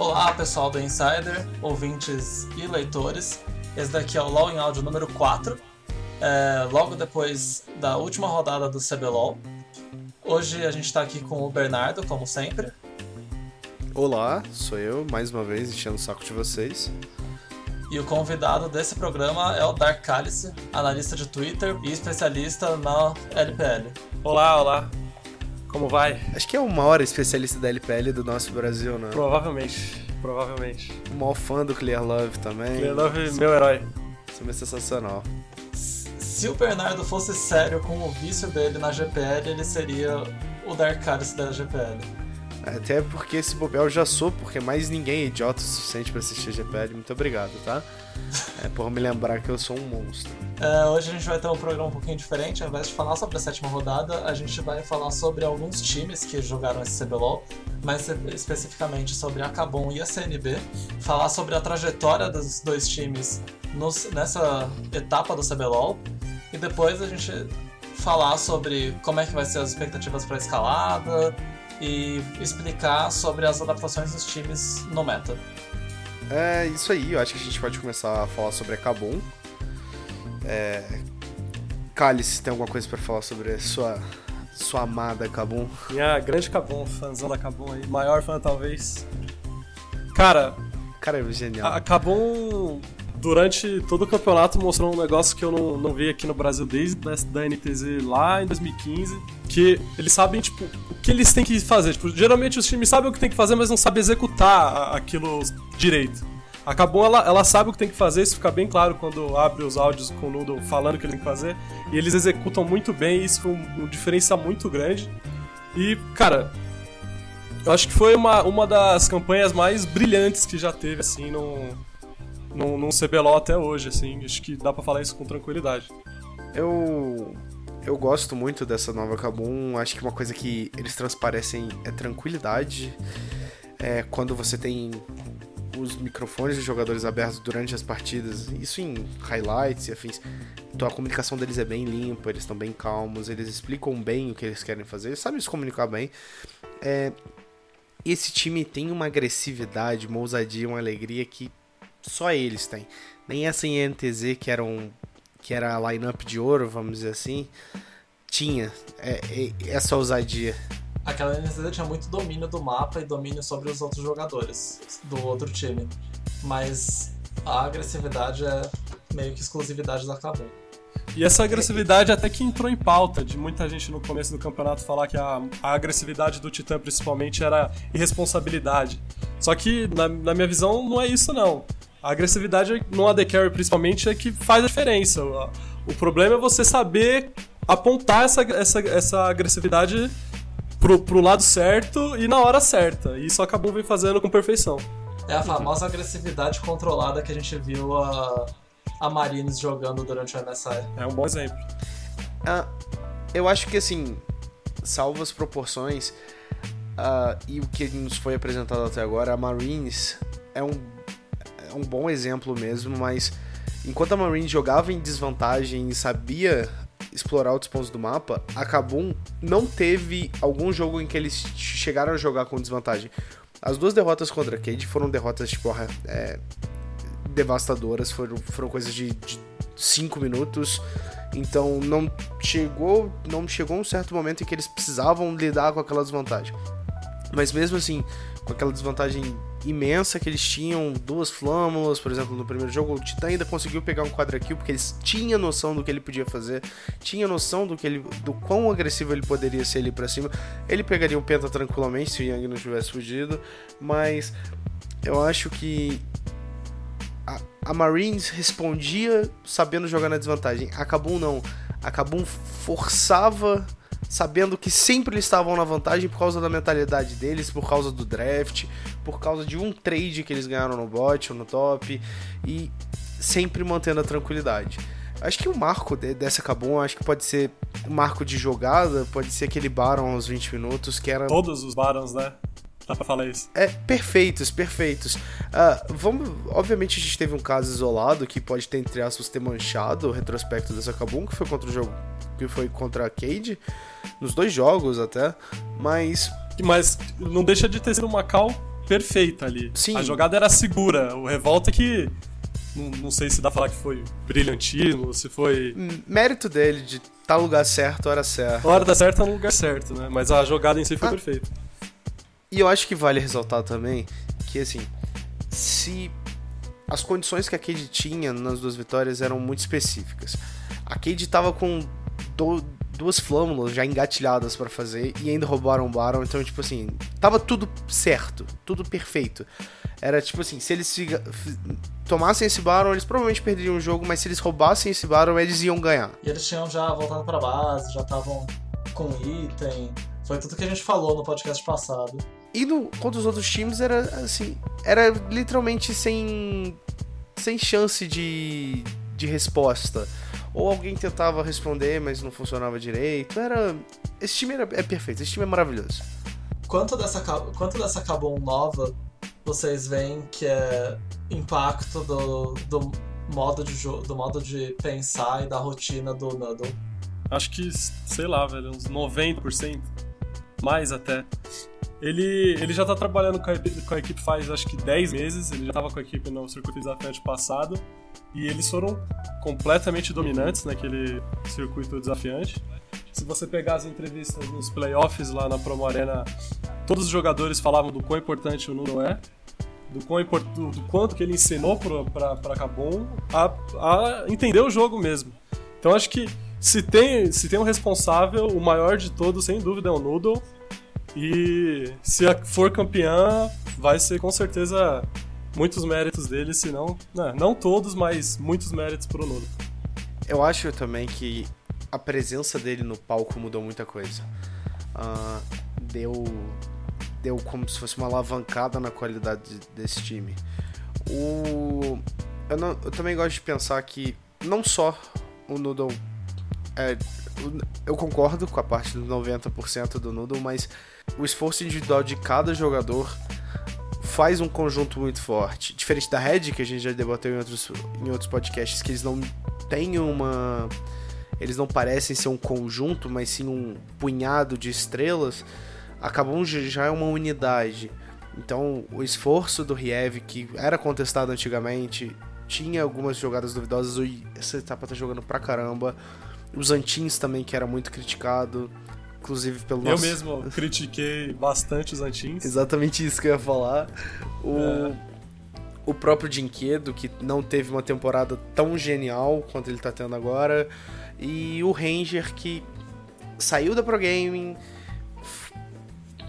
Olá, pessoal do Insider, ouvintes e leitores. Esse daqui é o LoL em áudio número 4, é, logo depois da última rodada do CBLOL. Hoje a gente está aqui com o Bernardo, como sempre. Olá, sou eu, mais uma vez, enchendo o saco de vocês. E o convidado desse programa é o Dark Cálice, analista de Twitter e especialista na LPL. Olá, olá. Como vai? Acho que é o maior especialista da LPL do nosso Brasil, né? Provavelmente, provavelmente. O maior fã do Clear Love também. Clear Love, meu herói. Isso é sensacional. Se o Bernardo fosse sério com o vício dele na GPL, ele seria o Dark Cálice da GPL. Até porque esse bobel eu já sou, porque mais ninguém é idiota o suficiente para assistir GPL. Muito obrigado, tá? É por me lembrar que eu sou um monstro. É, hoje a gente vai ter um programa um pouquinho diferente. Ao invés de falar sobre a sétima rodada, a gente vai falar sobre alguns times que jogaram esse CBLOL, mais especificamente sobre a Cabum e a CNB. Falar sobre a trajetória dos dois times nos, nessa etapa do CBLOL. E depois a gente falar sobre como é que vai ser as expectativas para a escalada, e explicar sobre as adaptações dos times no meta. É isso aí, eu acho que a gente pode começar a falar sobre a Kabum. É... Cálice, tem alguma coisa para falar sobre a sua, sua amada Kabum? Minha grande Kabum, fãzão da Kabum aí, maior fã talvez. Cara. Cara, é genial. A Kabum durante todo o campeonato mostrou um negócio que eu não, não vi aqui no Brasil desde da NTZ lá em 2015, que eles sabem, tipo, o que eles têm que fazer. Tipo, geralmente os times sabem o que tem que fazer, mas não sabem executar aquilo direito. A Kabum, ela, ela sabe o que tem que fazer, isso fica bem claro quando abre os áudios com o Nudo falando o que ele tem que fazer. E eles executam muito bem, isso foi um, um diferença muito grande. E, cara, eu acho que foi uma, uma das campanhas mais brilhantes que já teve, assim, no, num, num CBLOL até hoje, assim. Acho que dá para falar isso com tranquilidade. Eu eu gosto muito dessa nova Kabum. Acho que uma coisa que eles transparecem é tranquilidade. É, quando você tem os microfones dos jogadores abertos durante as partidas, isso em highlights e afins. Então a comunicação deles é bem limpa, eles estão bem calmos, eles explicam bem o que eles querem fazer, eles sabem se comunicar bem. É, esse time tem uma agressividade, uma ousadia, uma alegria que só eles têm. Nem essa em NTZ, que era, um, que era a lineup de ouro, vamos dizer assim, tinha é, é, essa ousadia. Aquela NTZ tinha muito domínio do mapa e domínio sobre os outros jogadores do outro time. Mas a agressividade é meio que exclusividade da Kabum. E essa agressividade até que entrou em pauta, de muita gente no começo do campeonato falar que a, a agressividade do Titã principalmente era irresponsabilidade. Só que, na, na minha visão, não é isso não. A agressividade no AD Carry, principalmente, é que faz a diferença. O problema é você saber apontar essa, essa, essa agressividade pro, pro lado certo e na hora certa. E isso acabou vem fazendo com perfeição. É a famosa agressividade controlada que a gente viu a, a Marines jogando durante o MSI. É um bom exemplo. Ah, eu acho que, assim, salvo as proporções uh, e o que nos foi apresentado até agora, a Marines é um é um bom exemplo mesmo, mas enquanto a Marine jogava em desvantagem e sabia explorar outros pontos do mapa, a Kabum não teve algum jogo em que eles chegaram a jogar com desvantagem. As duas derrotas contra a Cade foram derrotas, tipo, é, devastadoras, foram, foram coisas de 5 minutos. Então não chegou, não chegou um certo momento em que eles precisavam lidar com aquela desvantagem. Mas mesmo assim, com aquela desvantagem imensa que eles tinham, duas flâmulas, por exemplo, no primeiro jogo, o Titã ainda conseguiu pegar um quadra kill porque eles tinham noção do que ele podia fazer, tinha noção do que ele, do quão agressivo ele poderia ser ali para cima. Ele pegaria o penta tranquilamente se o Yang não tivesse fugido, mas eu acho que a, a Marines respondia sabendo jogar na desvantagem. A Kabum não. A Kabum forçava sabendo que sempre eles estavam na vantagem por causa da mentalidade deles, por causa do draft, por causa de um trade que eles ganharam no bot ou no top e sempre mantendo a tranquilidade. Acho que o marco dessa Kabum, acho que pode ser o marco de jogada, pode ser aquele Baron aos 20 minutos, que era. Todos os Barons, né? Dá pra falar isso. É, perfeitos, perfeitos. Uh, vamos, obviamente a gente teve um caso isolado que pode ter, entre aspas, ter manchado o retrospecto dessa Kabum, que foi contra o jogo. Que foi contra a Cade nos dois jogos até, mas. Mas não deixa de ter sido uma cal perfeita ali. Sim. A jogada era segura. O Revolta que. Não, não sei se dá pra falar que foi brilhantismo, se foi. Mérito dele de estar tá no lugar certo, hora certa. A hora da certa no lugar certo, né? Mas a jogada em si foi Ah. perfeita. E eu acho que vale ressaltar também que, assim, se as condições que a Cade tinha nas duas vitórias eram muito específicas. A Cade tava com do- duas flâmulas já engatilhadas pra fazer e ainda roubaram o Baron, então, tipo assim, tava tudo certo, tudo perfeito. Era tipo assim, se eles tomassem esse Baron, eles provavelmente perderiam o jogo, mas se eles roubassem esse Baron, eles iam ganhar. E eles tinham já voltado pra base, já estavam com item. Foi tudo que a gente falou no podcast passado. E no, contra os outros times era assim, era literalmente sem sem chance de, de resposta. Ou alguém tentava responder, mas não funcionava direito. Era esse time era, é perfeito, esse time é maravilhoso. Quanto dessa, quanto dessa Kabum nova vocês veem que é impacto do, do modo de jogo, do modo de pensar e da rotina do Noodle? Acho que, sei lá, velho, uns 90%. Mais até. Ele, ele já tá trabalhando com a, equipe- com a equipe faz acho que 10 meses. Ele já tava com a equipe no circuito desafiante passado. E eles foram completamente dominantes naquele circuito desafiante. Se você pegar as entrevistas nos playoffs lá na Promo Arena, todos os jogadores falavam do quão importante o Nuno é. Do, quão import- do, do quanto que ele ensinou pra Cabum a, a entender o jogo mesmo. Então acho que se tem, se tem um responsável, o maior de todos, sem dúvida, é o Noodle. E se for campeã, vai ser com certeza muitos méritos dele, se não. Não, não todos, mas muitos méritos pro Noodle. Eu acho também que a presença dele no palco mudou muita coisa. Ah, deu deu como se fosse uma alavancada na qualidade desse time. O eu, não- eu também gosto de pensar que não só o Noodle é, eu concordo com a parte dos 90% do Noodle, mas o esforço individual de cada jogador faz um conjunto muito forte. Diferente da Red, que a gente já debateu em outros, em outros podcasts, que eles não têm uma. Eles não parecem ser um conjunto, mas sim um punhado de estrelas. Acabam já é uma unidade. Então, o esforço do Riev, que era contestado antigamente, tinha algumas jogadas duvidosas. e Essa etapa tá jogando pra caramba. Os Antins também, que era muito criticado, inclusive pelo Eu nosso... mesmo critiquei bastante os Antins. Exatamente isso que eu ia falar. O, É. o próprio Dinquedo, que não teve uma temporada tão genial quanto ele tá tendo agora. E o Ranger, que saiu da Pro Gaming,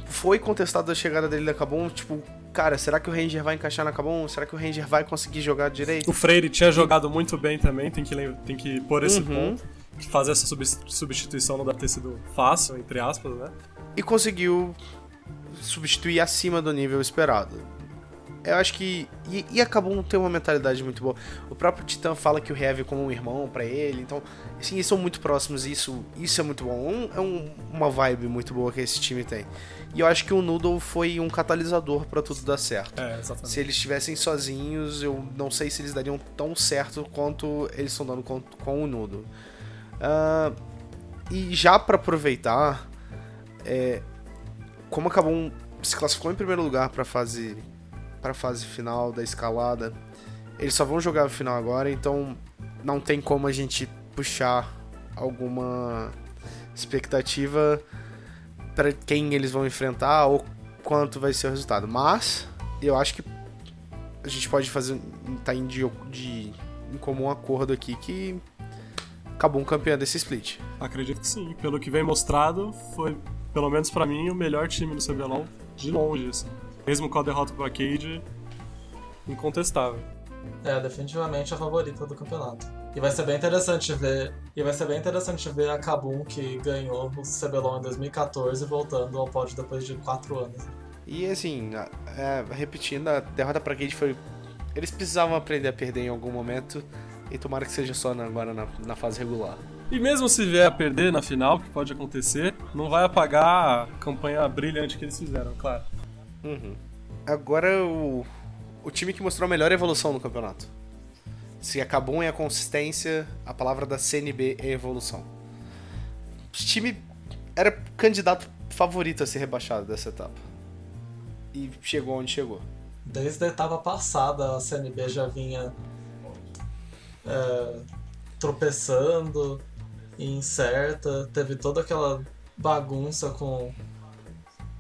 foi contestado a chegada dele da Kabum. Tipo, cara, será que o Ranger vai encaixar na Kabum? Será que o Ranger vai conseguir jogar direito? O Freire tinha jogado muito bem também, tem que, tem que pôr esse Uhum. ponto. Fazer essa subs- substituição não deve ter sido fácil, entre aspas, né? e conseguiu substituir acima do nível esperado. Eu acho que. E, e acabou não ter uma mentalidade muito boa. O próprio Titã fala que o Heavy é como um irmão pra ele, então, assim, eles são muito próximos e isso, isso é muito bom. Um- é um- uma vibe muito boa que esse time tem. E eu acho que o Noodle foi um catalisador pra tudo dar certo. É, exatamente. Se eles estivessem sozinhos, eu não sei se eles dariam tão certo quanto eles estão dando com, com o Noodle. Ah, e já pra aproveitar, é, como acabou um- se classificou em primeiro lugar pra fase para fase final da escalada, eles só vão jogar a final agora, então não tem como a gente puxar alguma expectativa para quem eles vão enfrentar ou quanto vai ser o resultado. Mas eu acho que a gente pode fazer tá em, de, de em comum acordo aqui que acabou um campeão desse split. Acredito que sim. Pelo que vem mostrado, foi, pelo menos pra mim, o melhor time do CBLOL de longe, assim. Mesmo com a derrota pro Arcade, incontestável. É, definitivamente a favorita do campeonato. E vai ser bem interessante ver. E vai ser bem interessante ver a Kabum que ganhou o CBLOL em 2014 voltando ao pódio depois de 4 anos. E assim, é, repetindo, a derrota pra Cade foi. Eles precisavam aprender a perder em algum momento. E tomara que seja só na- agora na, na fase regular. E mesmo se vier a perder na final, que pode acontecer, não vai apagar a campanha brilhante que eles fizeram, claro. Uhum. Agora o, o time que mostrou a melhor evolução no campeonato. Se a Kabum é a consistência, a palavra da CNB é evolução. O time era candidato favorito a ser rebaixado dessa etapa. e chegou onde chegou. Desde a etapa passada, a CNB já vinha é, tropeçando e incerta. Teve toda aquela bagunça com,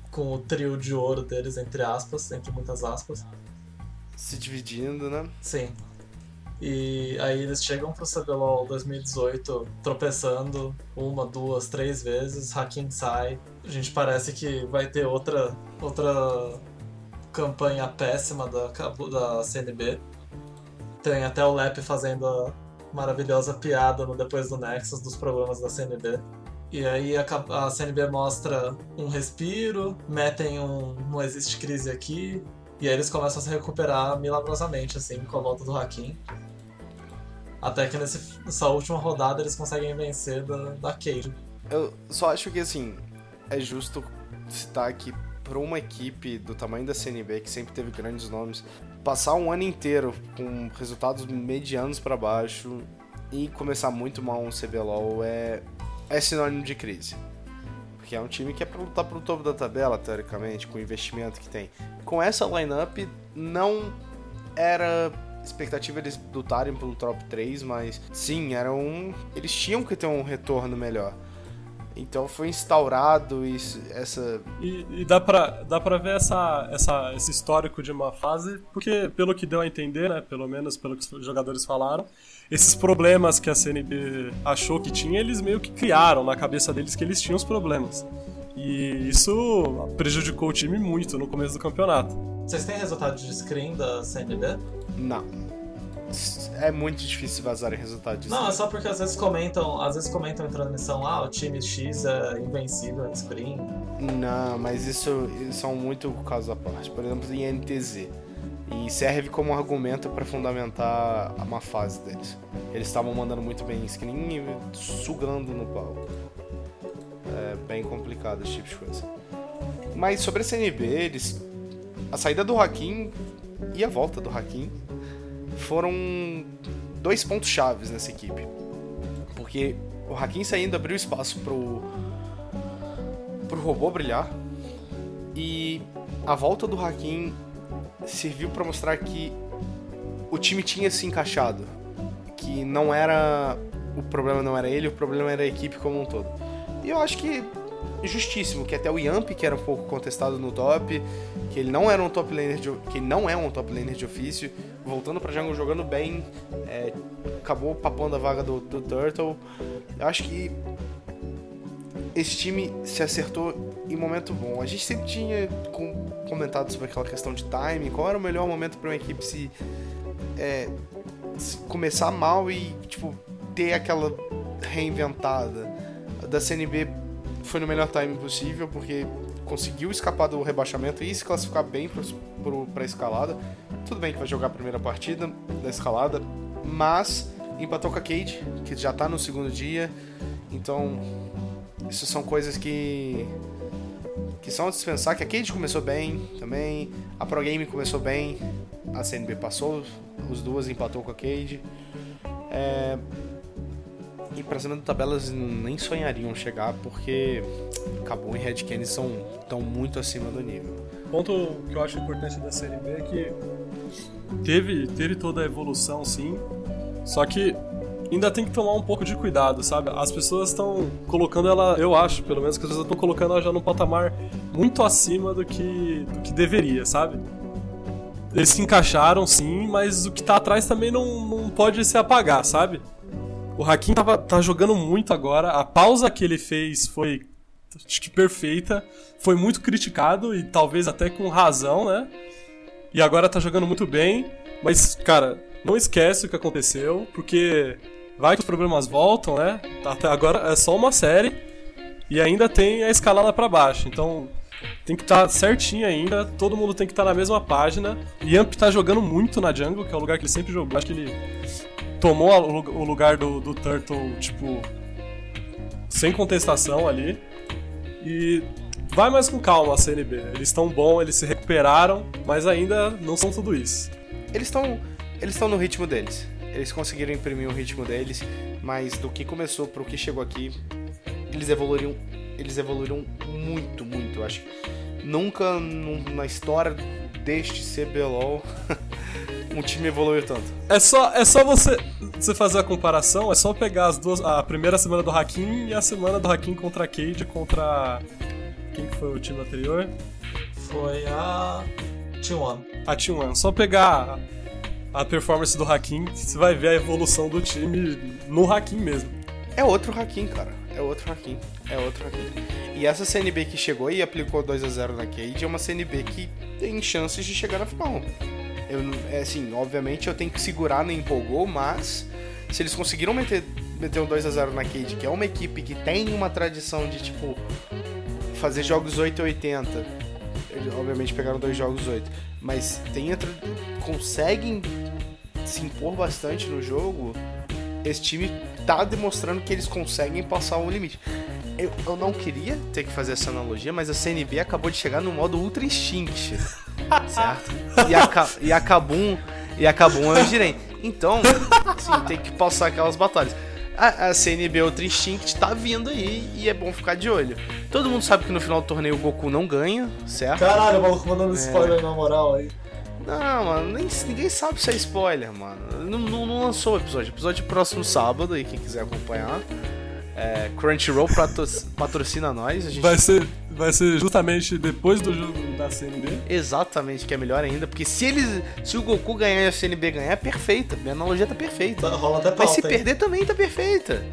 com o trio de ouro deles, entre aspas, entre muitas aspas. Se dividindo, né? Sim. E aí eles chegam pro CBLOL 2018 tropeçando uma, duas, três vezes, Hakim sai. A gente parece que vai ter outra, outra campanha péssima da, da CNB. Tem até o Lep fazendo a maravilhosa piada no Depois do Nexus dos problemas da CNB. E aí a, a CNB mostra um respiro, metem um não existe crise aqui, e aí eles começam a se recuperar milagrosamente, assim, com a volta do Hakim. Até que nesse, nessa última rodada eles conseguem vencer da, da. Eu só acho que assim, é justo citar que para uma equipe do tamanho da CNB, que sempre teve grandes nomes, passar um ano inteiro com resultados medianos para baixo e começar muito mal um CBLOL é, é sinônimo de crise. Porque é um time que é para lutar pro topo da tabela, teoricamente, com o investimento que tem. Com essa lineup, não era expectativa eles lutarem pelo top 3, mas sim, era um, eles tinham que ter um retorno melhor. Então foi instaurado isso, essa. E, e, dá, pra, dá pra ver essa, essa, esse histórico de uma fase, porque pelo que deu a entender, né, pelo menos pelo que os jogadores falaram, esses problemas que a CNB achou que tinha, eles meio que criaram na cabeça deles que eles tinham os problemas. E isso prejudicou o time muito no começo do campeonato. Vocês têm resultado de screen da CNB? Não. É muito difícil vazar resultado disso. Não, é só porque às vezes comentam, às vezes comentam em transmissão, ah, o time X é invencível em screen. Não, mas isso, são muito casos à parte. Por exemplo, em NTZ. E serve como argumento para fundamentar a má fase deles. Eles estavam mandando muito bem em screen e sugando no palco. É bem complicado esse tipo de coisa. Mas sobre a CNB, eles. A saída do Hakim e a volta do Hakim foram dois pontos chaves nessa equipe. Porque o Hakim saindo abriu espaço pro, pro robô brilhar e a volta do Hakim serviu para mostrar que o time tinha se encaixado, que não era o problema não era ele, o problema era a equipe como um todo. E eu acho que justíssimo que até o Yamp, que era um pouco contestado no top, que ele não era um top laner de, que não é um top laner de ofício, voltando para jungle jogando bem, é, acabou papando a vaga do, do Turtle. Eu acho que esse time se acertou em momento bom. A gente sempre tinha comentado sobre aquela questão de timing, qual era o melhor momento para uma equipe se, é, se começar mal e tipo ter aquela reinventada. Da CNB foi no melhor time possível, porque conseguiu escapar do rebaixamento e se classificar bem para a escalada. Tudo bem que vai jogar a primeira partida da escalada, mas empatou com a Cade, que já está no segundo dia. Então, isso são coisas que que são a dispensar, que a Cade começou bem também, a Pro Game começou bem, a CNB passou, os duas empatou com a Cade. É, e pra cima da tabela eles nem sonhariam chegar porque Cabum e Red Candy são tão muito acima do nível. O ponto que eu acho importante da série B é que teve, teve toda a evolução sim, só que ainda tem que tomar um pouco de cuidado, sabe? As pessoas estão colocando ela, eu acho, pelo menos que as pessoas estão colocando ela já num patamar muito acima do que, do que deveria, sabe? Eles se encaixaram sim, mas o que tá atrás também não, não pode se apagar, sabe? O Hakim tava, tá jogando muito agora. A pausa que ele fez foi acho que perfeita. Foi muito criticado e talvez até com razão, né? E agora tá jogando muito bem. Mas, cara, não esquece o que aconteceu, porque vai que os problemas voltam, né? Até agora é só uma série e ainda tem a escalada para baixo. Então tem que estar tá certinho ainda, todo mundo tem que estar tá na mesma página. Yamp tá jogando muito na jungle, que é o lugar que ele sempre jogou. Acho que ele tomou o lugar do, do Turtle, tipo, sem contestação ali. E vai mais com calma a CNB. Eles estão bom, eles se recuperaram, mas ainda não são tudo isso. Eles estão eles estão no ritmo deles. Eles conseguiram imprimir o ritmo deles, mas do que começou pro que chegou aqui, eles evoluíram, eles evoluíram muito, muito, eu acho. nunca na história deste CBLOL um time evoluiu tanto. É só, é só você, você fazer a comparação, é só pegar as duas, a primeira semana do Hakim e a semana do Hakim contra a Cade contra. Quem que foi o time anterior? Foi a T1. A T1. Só pegar a performance do Hakim, você vai ver a evolução do time no Hakim mesmo. É outro Hakim, cara. É outro Hakim. É outro Hakim. E essa CNB que chegou e aplicou 2 a 0 na Cade é uma CNB que tem chances de chegar na final. Eu, é assim, obviamente eu tenho que segurar no empolgou, mas se eles conseguiram meter, meter um 2 a 0 na Cade, que é uma equipe que tem uma tradição de tipo fazer jogos 8 e 80. Eles, obviamente pegaram dois jogos 8, mas tem conseguem se impor bastante no jogo. Esse time tá demonstrando que eles conseguem passar o limite. Eu, eu não queria ter que fazer essa analogia, mas a CNB acabou de chegar no modo Ultra Instinct certo? E a, e a Kabum, e a Kabum é o Jiren. Então, assim, tem que passar aquelas batalhas. A, a CNB Ultra Instinct tá vindo aí e é bom ficar de olho. Todo mundo sabe que no final do torneio o Goku não ganha, certo? Caralho, o maluco mandando é... spoiler na moral aí. Não, mano, nem, ninguém sabe se é spoiler, mano. Não, não, não lançou o episódio. Episódio próximo sábado, aí quem quiser acompanhar. É, Crunchyroll patrocina nós. Gente... Vai, ser, vai ser justamente depois do jogo da CNB. Exatamente, que é melhor ainda, porque se eles. Se o Goku ganhar e a CNB ganhar, é perfeita. Minha analogia tá perfeita. Rola até pauta, Mas se hein? perder também tá perfeita.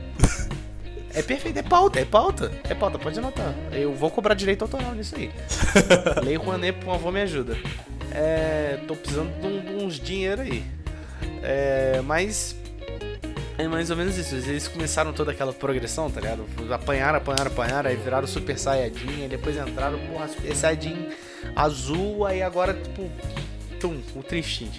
É perfeito, é pauta, é pauta. É pauta, pode anotar. Eu vou cobrar direito autoral nisso aí. Lei Rouanet, por favor, me ajuda. É, tô precisando de uns dinheiro aí. É, mas é mais ou menos isso. Eles começaram toda aquela progressão, tá ligado? Apanharam, apanharam, apanharam, aí viraram Super Saiyajin, aí depois entraram, porra, Super Saiyajin azul, aí agora, tipo, tum, o tristinho.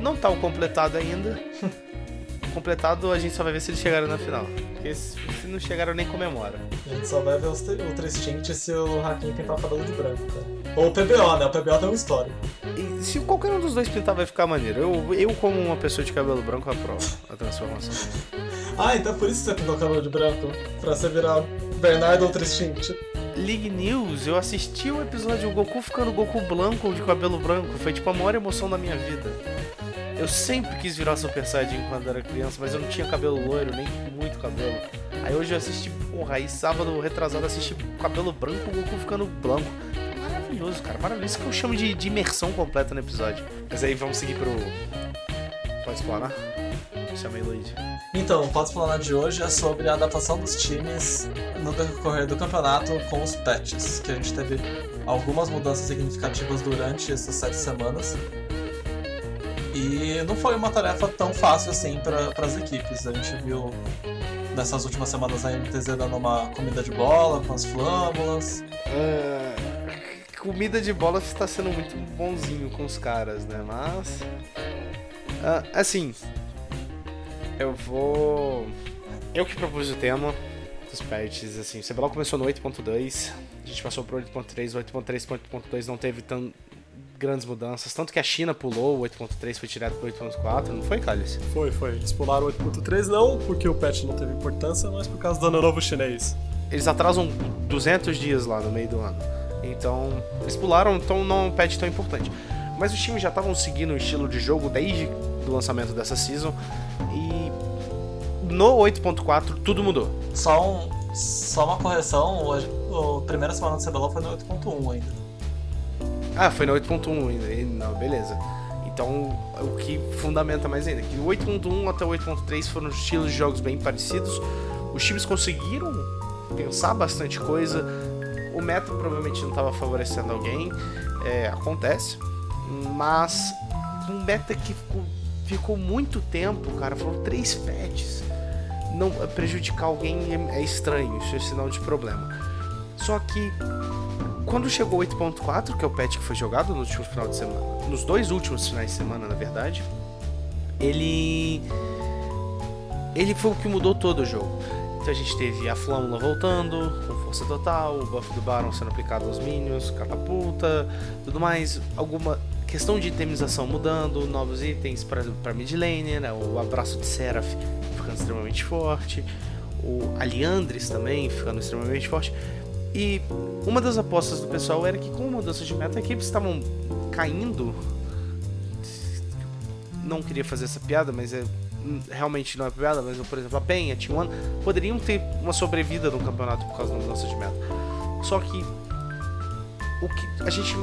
Não tá o completado ainda. completado a gente só vai ver se eles chegaram na final. Porque se, não chegaram, nem comemora. A gente só vai ver o tristinho se o Hakim pintar o cabelo de branco, cara. Ou o PBO, né? O PBO tem uma história. E se qualquer um dos dois pintar, vai ficar maneiro. Eu, eu como uma pessoa de cabelo branco, aprovo a transformação. ah, então por isso você pintou o cabelo de branco? Pra você virar Bernardo ou Tristinte. League News, eu assisti o episódio do Goku ficando Goku branco de cabelo branco. Foi tipo a maior emoção da minha vida. Eu sempre quis virar Super Saiyajin quando era criança, mas eu não tinha cabelo loiro, nem muito cabelo. Aí hoje eu assisti, porra, aí sábado retrasado assisti cabelo branco, o Goku ficando branco maravilhoso, cara. Maravilhoso. Isso que eu chamo de, de imersão completa no episódio. Mas aí vamos seguir pro. Pode explorar? Chama Luigi. Então, o Pode Explorar de hoje é sobre a adaptação dos times no decorrer do campeonato com os patches, que a gente teve algumas mudanças significativas durante essas sete semanas. E não foi uma tarefa tão fácil assim para as equipes. A gente viu nessas últimas semanas a MTZ dando uma comida de bola com as flâmulas. É comida de bola está sendo muito bonzinho com os caras, né? Mas. Uh, assim. Eu vou. Eu que propus o tema dos patches, assim. O CBLOL começou no 8.2, a gente passou pro 8.3, o 8.3.2 não teve tão grandes mudanças. Tanto que a China pulou, o 8.3 foi tirado pro 8.4, não foi, Cálice? Foi, foi. Eles pularam o 8.3 não porque o patch não teve importância, mas por causa do ano novo chinês. Eles atrasam 200 dias lá no meio do ano. Então, eles pularam, então não é um patch tão importante. Mas os times já estavam seguindo o estilo de jogo desde o lançamento dessa season e no 8.4 tudo mudou. Só, um, só uma correção, o, a primeira semana do CBLOL foi no 8.1 ainda. Ah, foi no 8.1 ainda, não, beleza. Então, o que fundamenta mais ainda, que o 8.1 até o 8.3 foram estilos de jogos bem parecidos. Os times conseguiram pensar bastante coisa, o meta provavelmente não estava favorecendo alguém, é, acontece, mas um meta que ficou, ficou, muito tempo, cara, foram três patches. Não prejudicar alguém é, é estranho, isso é sinal de problema. Só que quando chegou 8.4, que é o patch que foi jogado no último final de semana, nos dois últimos finais de semana, na verdade, ele ele foi o que mudou todo o jogo. Então a gente teve a Flâmula voltando, com força total, o buff do Baron sendo aplicado aos minions, catapulta, tudo mais. Alguma questão de itemização mudando, novos itens para mid laner, né? o abraço de Seraph ficando extremamente forte, o Aliandres também ficando extremamente forte. E uma das apostas do pessoal era que com a mudança de meta, equipes estavam caindo. Não queria fazer essa piada, mas é realmente não é piada, mas por exemplo, a PEN, a T1 poderiam ter uma sobrevida no campeonato por causa da mudança de meta. Só que o que a gente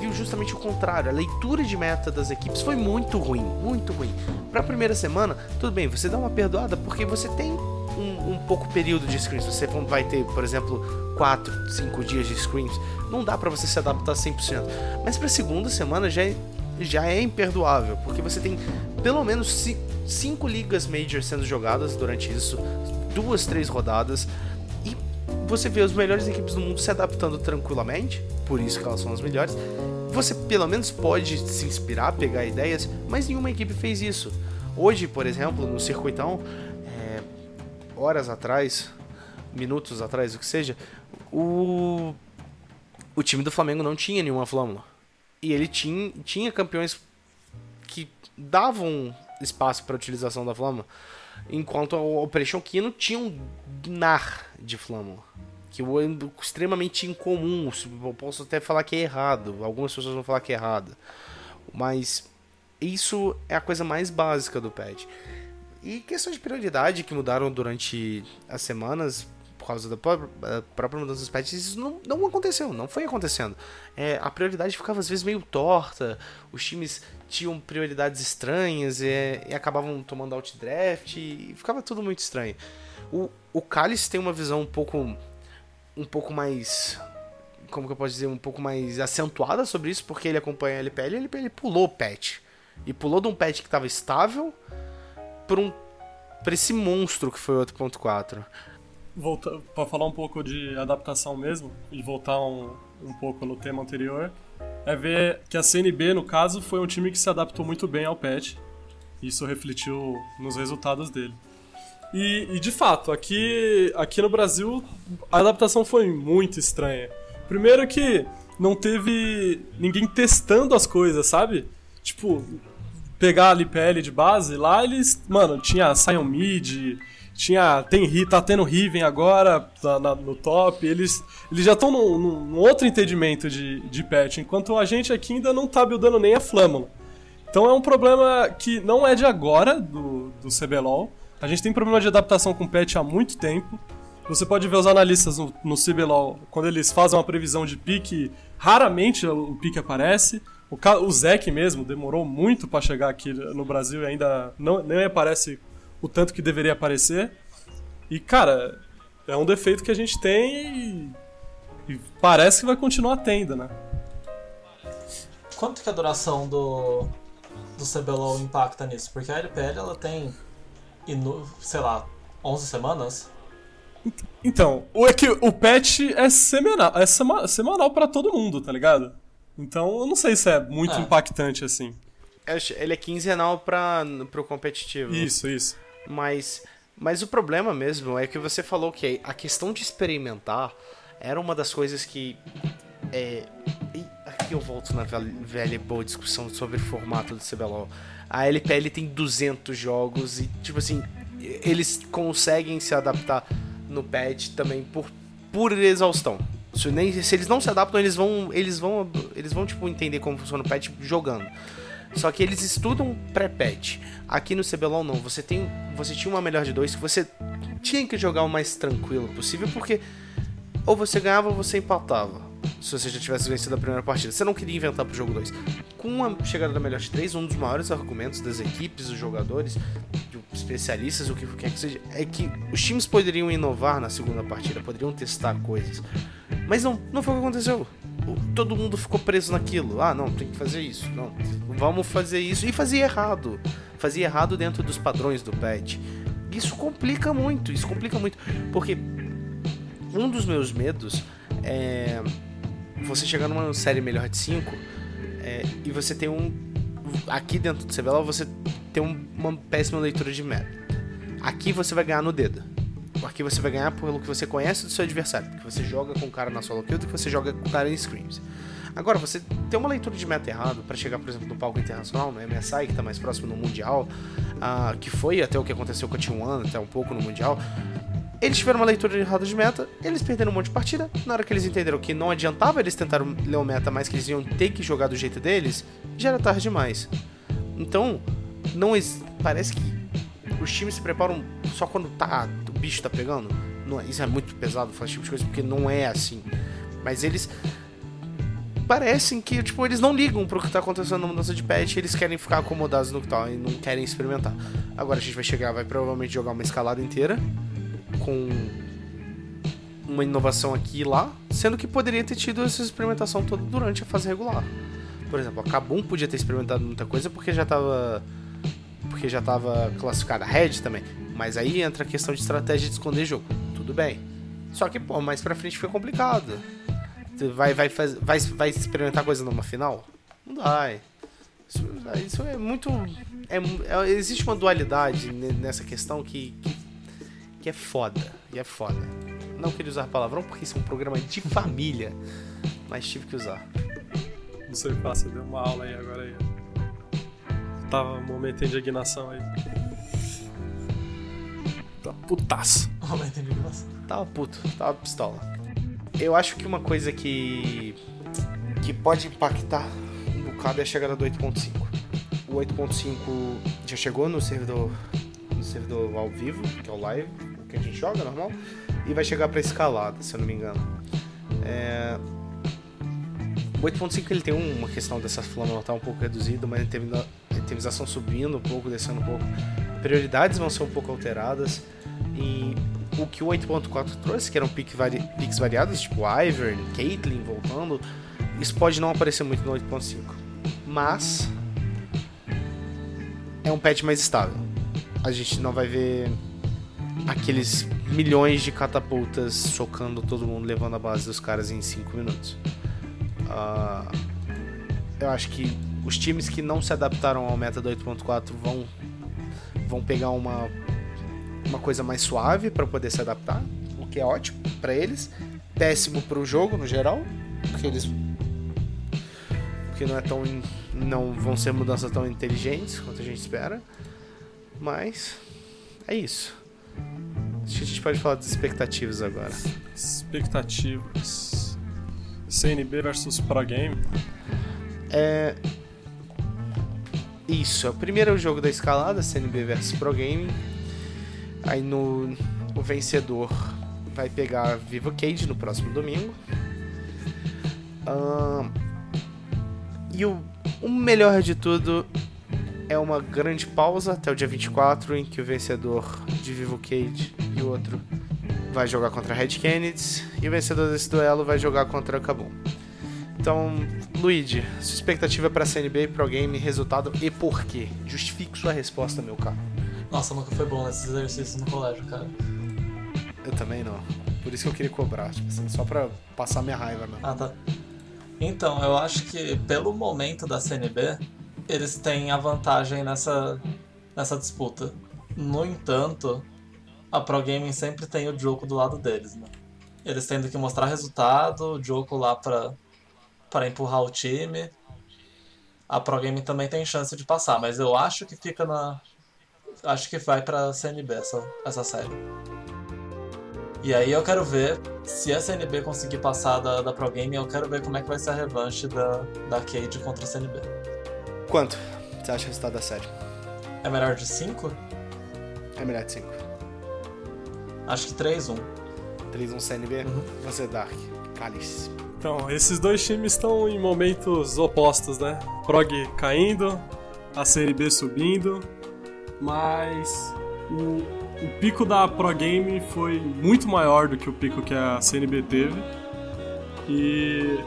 viu justamente o contrário. A leitura de meta das equipes foi muito ruim, muito ruim. Para a primeira semana, tudo bem, você dá uma perdoada porque você tem um, um pouco período de screens. Você vai ter, por exemplo, 4, 5 dias de screens. Não dá para você se adaptar 100%. Mas para segunda semana já é, já é imperdoável, porque você tem pelo menos 5 ligas major sendo jogadas durante isso, duas, três rodadas você vê as melhores equipes do mundo se adaptando tranquilamente, por isso que elas são as melhores. Você pelo menos pode se inspirar, pegar ideias, mas nenhuma equipe fez isso. Hoje, por exemplo, no circuitão, horas atrás, minutos atrás, o que seja, o, o time do Flamengo não tinha nenhuma flâmula. E ele tinha, tinha campeões que davam espaço para utilização da flâmula, enquanto a Operation Kino tinha um nar de flâmula que ando extremamente incomum. Eu posso até falar que é errado. Algumas pessoas vão falar que é errado. Mas isso é a coisa mais básica do patch. E questão de prioridade que mudaram durante as semanas por causa da própria mudança dos patches, isso não, não aconteceu, não foi acontecendo. É, a prioridade ficava às vezes meio torta, os times tinham prioridades estranhas e, e acabavam tomando outdraft e ficava tudo muito estranho. O, o Cálice tem uma visão um pouco um pouco mais como que eu posso dizer, um pouco mais acentuada sobre isso, porque ele acompanha a LPL e ele, ele pulou o patch. E pulou de um patch que estava estável para um para esse monstro que foi o 8.4. Voltar para falar um pouco de adaptação mesmo e voltar um, um pouco no tema anterior, é ver que a CNB, no caso, foi um time que se adaptou muito bem ao patch. Isso refletiu nos resultados dele. E, e, de fato, aqui, aqui no Brasil a adaptação foi muito estranha. Primeiro que não teve ninguém testando as coisas, sabe? Tipo, pegar a LPL de base, lá eles, mano, tinha Sion Mid, tinha, tem tá tendo Riven agora tá na, no top, eles, eles já estão num, num, outro entendimento de, de patch, enquanto a gente aqui ainda não tá buildando nem a Flâmula. Então é um problema que não é de agora, do, do CBLOL, a gente tem problema de adaptação com patch há muito tempo. Você pode ver os analistas no, no CBLOL, quando eles fazem uma previsão de pique, raramente o pique aparece. O, o Zek mesmo demorou muito para chegar aqui no Brasil e ainda não, nem aparece o tanto que deveria aparecer. E, cara, é um defeito que a gente tem e, e parece que vai continuar tendo, né? Quanto que a duração do, do CBLOL impacta nisso? Porque a LPL ela tem e no, sei lá, 11 semanas? Então, o, é que o patch é semanal, é sema, semanal para todo mundo, tá ligado? Então, eu não sei se é muito é. impactante assim. Ele é quinzenal para pro competitivo. Isso, isso. Mas, mas o problema mesmo é que você falou que a questão de experimentar era uma das coisas que. É, aqui eu volto na velha, velha boa discussão sobre o formato do CBLOL a LPL tem 200 jogos e, tipo assim, eles conseguem se adaptar no patch também por pura exaustão. Se, nem, se eles não se adaptam, eles vão, eles vão, eles vão tipo entender como funciona o patch jogando. Só que eles estudam pré-patch. Aqui no CBLOL não, você tem, você tinha uma melhor de dois que você tinha que jogar o mais tranquilo possível, porque ou você ganhava ou você empatava se você já tivesse vencido a primeira partida. Você não queria inventar pro jogo 2. Com a chegada da melhor de 3, um dos maiores argumentos das equipes, dos jogadores, especialistas, o que quer que seja, é que os times poderiam inovar na segunda partida, poderiam testar coisas. Mas não, não foi o que aconteceu. Todo mundo ficou preso naquilo. Ah, não, tem que fazer isso. Não, vamos fazer isso. E fazia errado. Fazia errado dentro dos padrões do patch. Isso complica muito, isso complica muito. Porque um dos meus medos é você chegar numa série melhor de 5 é, e você tem um. Aqui dentro do CBLOL você um, uma péssima leitura de meta. Aqui você vai ganhar no dedo. Aqui você vai ganhar pelo que você conhece do seu adversário. Que você joga com o cara na solo kill do que você joga com o cara em screams. Agora, você tem uma leitura de meta errado para chegar, por exemplo, no palco internacional, no MSI, que está mais próximo no Mundial, uh, que foi até o que aconteceu com a T1, até um pouco no Mundial Eles tiveram uma leitura errada de meta, eles perderam um monte de partida. Na hora que eles entenderam que não adiantava eles tentaram ler o meta, mas que eles iam ter que jogar do jeito deles, já era tarde demais. Então, não parece que os times se preparam só quando tá, o bicho tá pegando. Não, é, isso é muito pesado falar esse tipo de coisa, porque não é assim. Mas eles parecem que, tipo, eles não ligam pro que tá acontecendo na mudança de patch, eles querem ficar acomodados no que tá e não querem experimentar. Agora a gente vai chegar, vai provavelmente jogar uma escalada inteira com uma inovação aqui e lá, sendo que poderia ter tido essa experimentação toda durante a fase regular. Por exemplo, a Kabum podia ter experimentado muita coisa porque já tava porque já tava classificada Red também. Mas aí entra a questão de estratégia de esconder jogo. Tudo bem. Só que, pô, mais pra frente foi complicado. Vai, vai, vai, vai experimentar coisa numa final? Não vai. Isso, isso é muito. É, é, existe uma dualidade nessa questão que, que, que, é foda. E é foda. Não queria usar palavrão porque isso é um programa de família. Mas tive que usar. Não sei, passa, deu uma aula aí agora aí. Tava um momento de indignação aí. Tá putaço. Momento de indignação. Tava puto, tava pistola. Eu acho que uma coisa que. que pode impactar um bocado é a chegada do 8.5. O 8.5 já chegou no servidor. no servidor ao vivo, que é o live, que a gente joga normal, e vai chegar pra escalada, se eu não me engano. É, o 8.5 ele tem uma questão dessa flama tá um pouco reduzida, mas a itemização subindo um pouco, descendo um pouco. Prioridades vão ser um pouco alteradas. E o que o 8.4 trouxe, que eram piques, vari variados, tipo Ivern, Caitlyn voltando, isso pode não aparecer muito no 8.5. Mas é um patch mais estável. A gente não vai ver aqueles milhões de catapultas socando todo mundo, levando a base dos caras em 5 minutos. Uh, eu acho que os times que não se adaptaram ao meta do 8.4 vão, vão pegar uma, uma coisa mais suave para poder se adaptar, o que é ótimo para eles. Péssimo para o jogo no geral, porque eles porque não é tão não vão ser mudanças tão inteligentes quanto a gente espera. Mas é isso. Acho que a gente pode falar das expectativas agora. Expectativas. CNB versus Pro Game? É. Isso, é o primeiro jogo da escalada, CNB versus Pro Game. Aí no o vencedor vai pegar Vivo Cage no próximo domingo. Uh, e o, o melhor de tudo é uma grande pausa até o dia 24, em que o vencedor de Vivo Cage e o outro vai jogar contra Red Kennedy e o vencedor desse duelo vai jogar contra Kabum. Então, Luigi, sua expectativa para CNB, Pro Game, resultado e por quê? Justifique sua resposta, meu caro. Nossa, nunca foi bom nesses exercícios no colégio, cara. Eu também não. Por isso que eu queria cobrar, tipo assim, só pra passar minha raiva mesmo. Ah, tá. Então, eu acho que pelo momento da CNB, eles têm a vantagem nessa, nessa disputa. No entanto, a Pro Gaming sempre tem o Joko do lado deles, né? Eles tendo que mostrar resultado, o Joko lá pra, pra empurrar o time. A Pro Gaming também tem chance de passar, mas eu acho que fica na. Acho que vai pra CNB essa, essa série. E aí eu quero ver se a CNB conseguir passar da, da Pro Gaming, eu quero ver como é que vai ser a revanche da, da Cade contra a CNB. Quanto você acha o resultado da série? É melhor de 5? É melhor de 5. Acho que 3-1. 3-1 CNB? Uhum. Você, Dark. Cálice. Então, esses dois times estão em momentos opostos, né? Prog caindo, a Série B subindo, mas o, o pico da Pro Game foi muito maior do que o pico que a CNB teve. E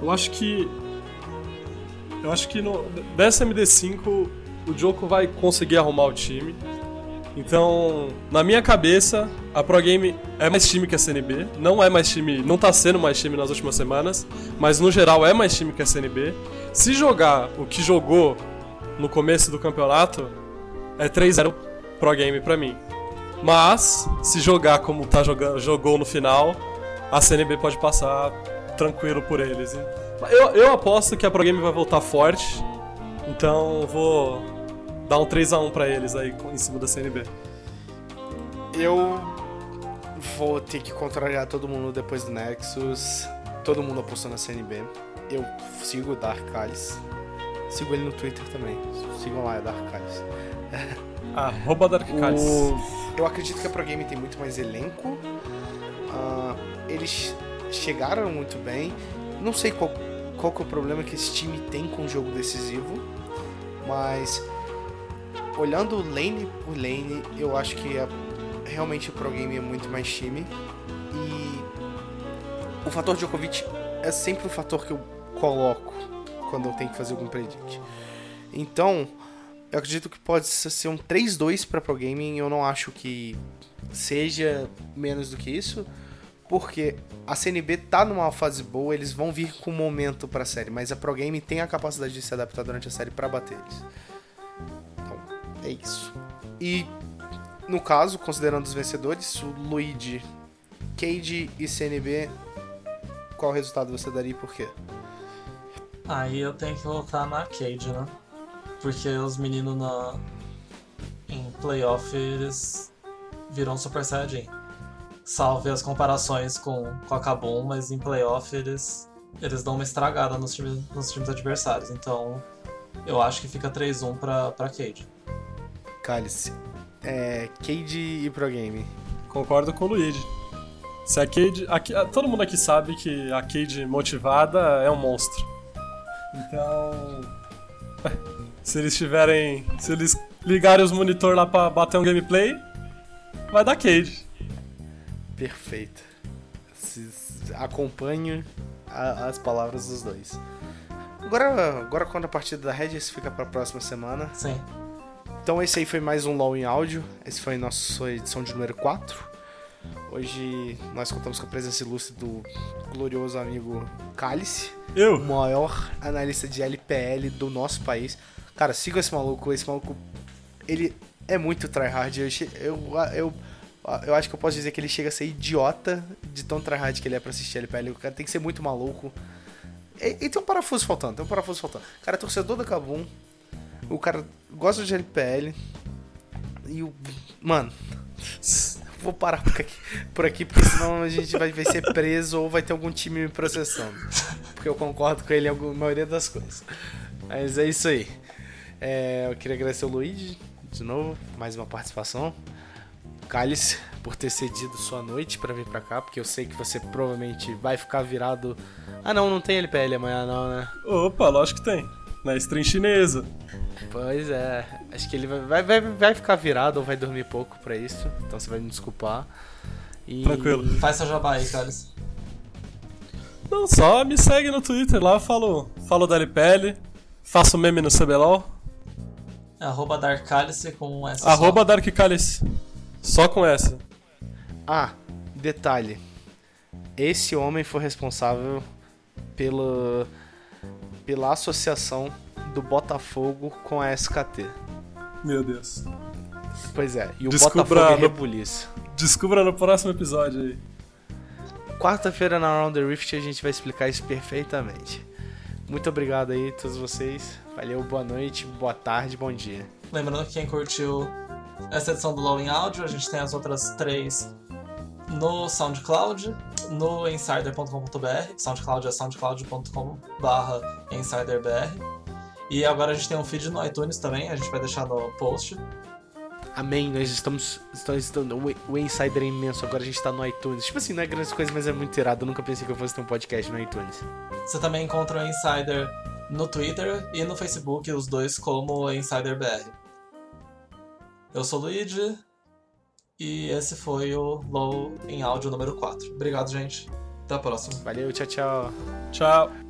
eu acho que eu acho que no, dessa MD5 o Joko vai conseguir arrumar o time. Então, na minha cabeça, a Pro Game é mais time que a CNB. Não é mais time, não tá sendo mais time nas últimas semanas, mas no geral é mais time que a CNB. Se jogar o que jogou no começo do campeonato, é 3-0 Pro Game pra mim. Mas, se jogar como tá jogando, jogou no final, a CNB pode passar tranquilo por eles. Eu, eu aposto que a Pro Game vai voltar forte, então vou Dá um 3x1 pra eles aí em cima da CNB. Eu Vou ter que contrariar todo mundo depois do Nexus. Todo mundo apostou na CNB. Eu sigo o Dark Alice. Sigo ele no Twitter também. Sigam lá, é Dark Alice. Arroba Dark Alice. O... Eu acredito que a Pro Game tem muito mais elenco. Uh, eles chegaram muito bem. Não sei qual, qual que é o problema que esse time tem com o jogo decisivo. Mas olhando lane por lane, eu acho que a, realmente o Pro Game é muito mais time. E o fator Djokovic é sempre um fator que eu coloco quando eu tenho que fazer algum predict. Então, eu acredito que pode ser um 3-2 para Pro Gaming. Eu não acho que seja menos do que isso, porque a CNB tá numa fase boa, eles vão vir com momento para a série, mas a Pro Gaming tem a capacidade de se adaptar durante a série para bater eles. É isso. E no caso, considerando os vencedores, o Luigi, Cade e CNB, qual resultado você daria e por quê? Aí eu tenho que voltar na Cade, né? Porque os meninos na... em playoff eles viram Super Saiyajin. Salve as comparações com, com a Kabum, mas em playoff eles, eles dão uma estragada nos times, nos times adversários. Então eu acho que fica 3-1 pra, pra Cade. Cálice. É, Cade e Pro Game. Concordo com o Luigi. Se a Cade. Aqui, todo mundo aqui sabe que a Cade motivada é um monstro. Então. Se eles tiverem. Se eles ligarem os monitor lá pra bater um gameplay, vai dar Cade. Perfeito. Acompanho as palavras dos dois. Agora, agora quando a partida da Regis fica pra próxima semana. Sim. Então esse aí foi mais um LOL em áudio. Esse foi a nossa edição de número 4. Hoje nós contamos com a presença ilustre do glorioso amigo Cálice. Eu? O maior analista de LPL do nosso país. Cara, siga esse maluco. Esse maluco, ele é muito tryhard. Eu, eu, eu, eu acho que eu posso dizer que ele chega a ser idiota de tão tryhard que ele é pra assistir LPL. O cara tem que ser muito maluco. E, e tem um parafuso faltando, tem um parafuso faltando. O cara é torcedor da Kabum. O cara gosta de LPL. E o. Mano. Vou parar por aqui, por aqui, porque senão a gente vai, ser preso ou vai ter algum time me processando. Porque eu concordo com ele em alguma maioria das coisas. Mas é isso aí. É, eu queria agradecer o Luigi, de novo, mais uma participação. Cálice, por ter cedido sua noite para vir para cá, porque eu sei que você provavelmente vai ficar virado. Ah, não, não tem LPL amanhã, não, né? Opa, lógico que tem. Na stream chinesa. Pois é, acho que ele vai, vai, vai ficar virado ou vai dormir pouco pra isso, então você vai me desculpar. E... Tranquilo. Faz seu jabá aí, Thales. Não, só me segue no Twitter, lá eu falo, falo da LPL, faço meme no CBLOL. Arroba Darkcalice com essa. Arroba só. Darkcalice. Só com essa. Ah, detalhe. Esse homem foi responsável pela, pela associação do Botafogo com a SKT. Meu Deus. Pois é, e o Descubra Botafogo é rebuliço. Descubra no próximo episódio aí. Quarta-feira na Round the Rift a gente vai explicar isso perfeitamente. Muito obrigado aí a todos vocês. Valeu, boa noite, boa tarde, bom dia. Lembrando que quem curtiu essa edição do Low em áudio, a gente tem as outras três no SoundCloud, no insider.com.br. SoundCloud é soundcloud.com/insiderbr. E agora a gente tem um feed no iTunes também, a gente vai deixar no post. Amém, nós estamos. estamos, estamos o Insider é imenso, agora a gente tá no iTunes. Tipo assim, não é grandes coisas, mas é muito irado. Eu nunca pensei que eu fosse ter um podcast no iTunes. Você também encontra o Insider no Twitter e no Facebook, os dois como InsiderBR. Eu sou o Luigi e esse foi o Low em áudio número 4. Obrigado, gente. Até a próxima. Valeu, tchau, tchau. Tchau.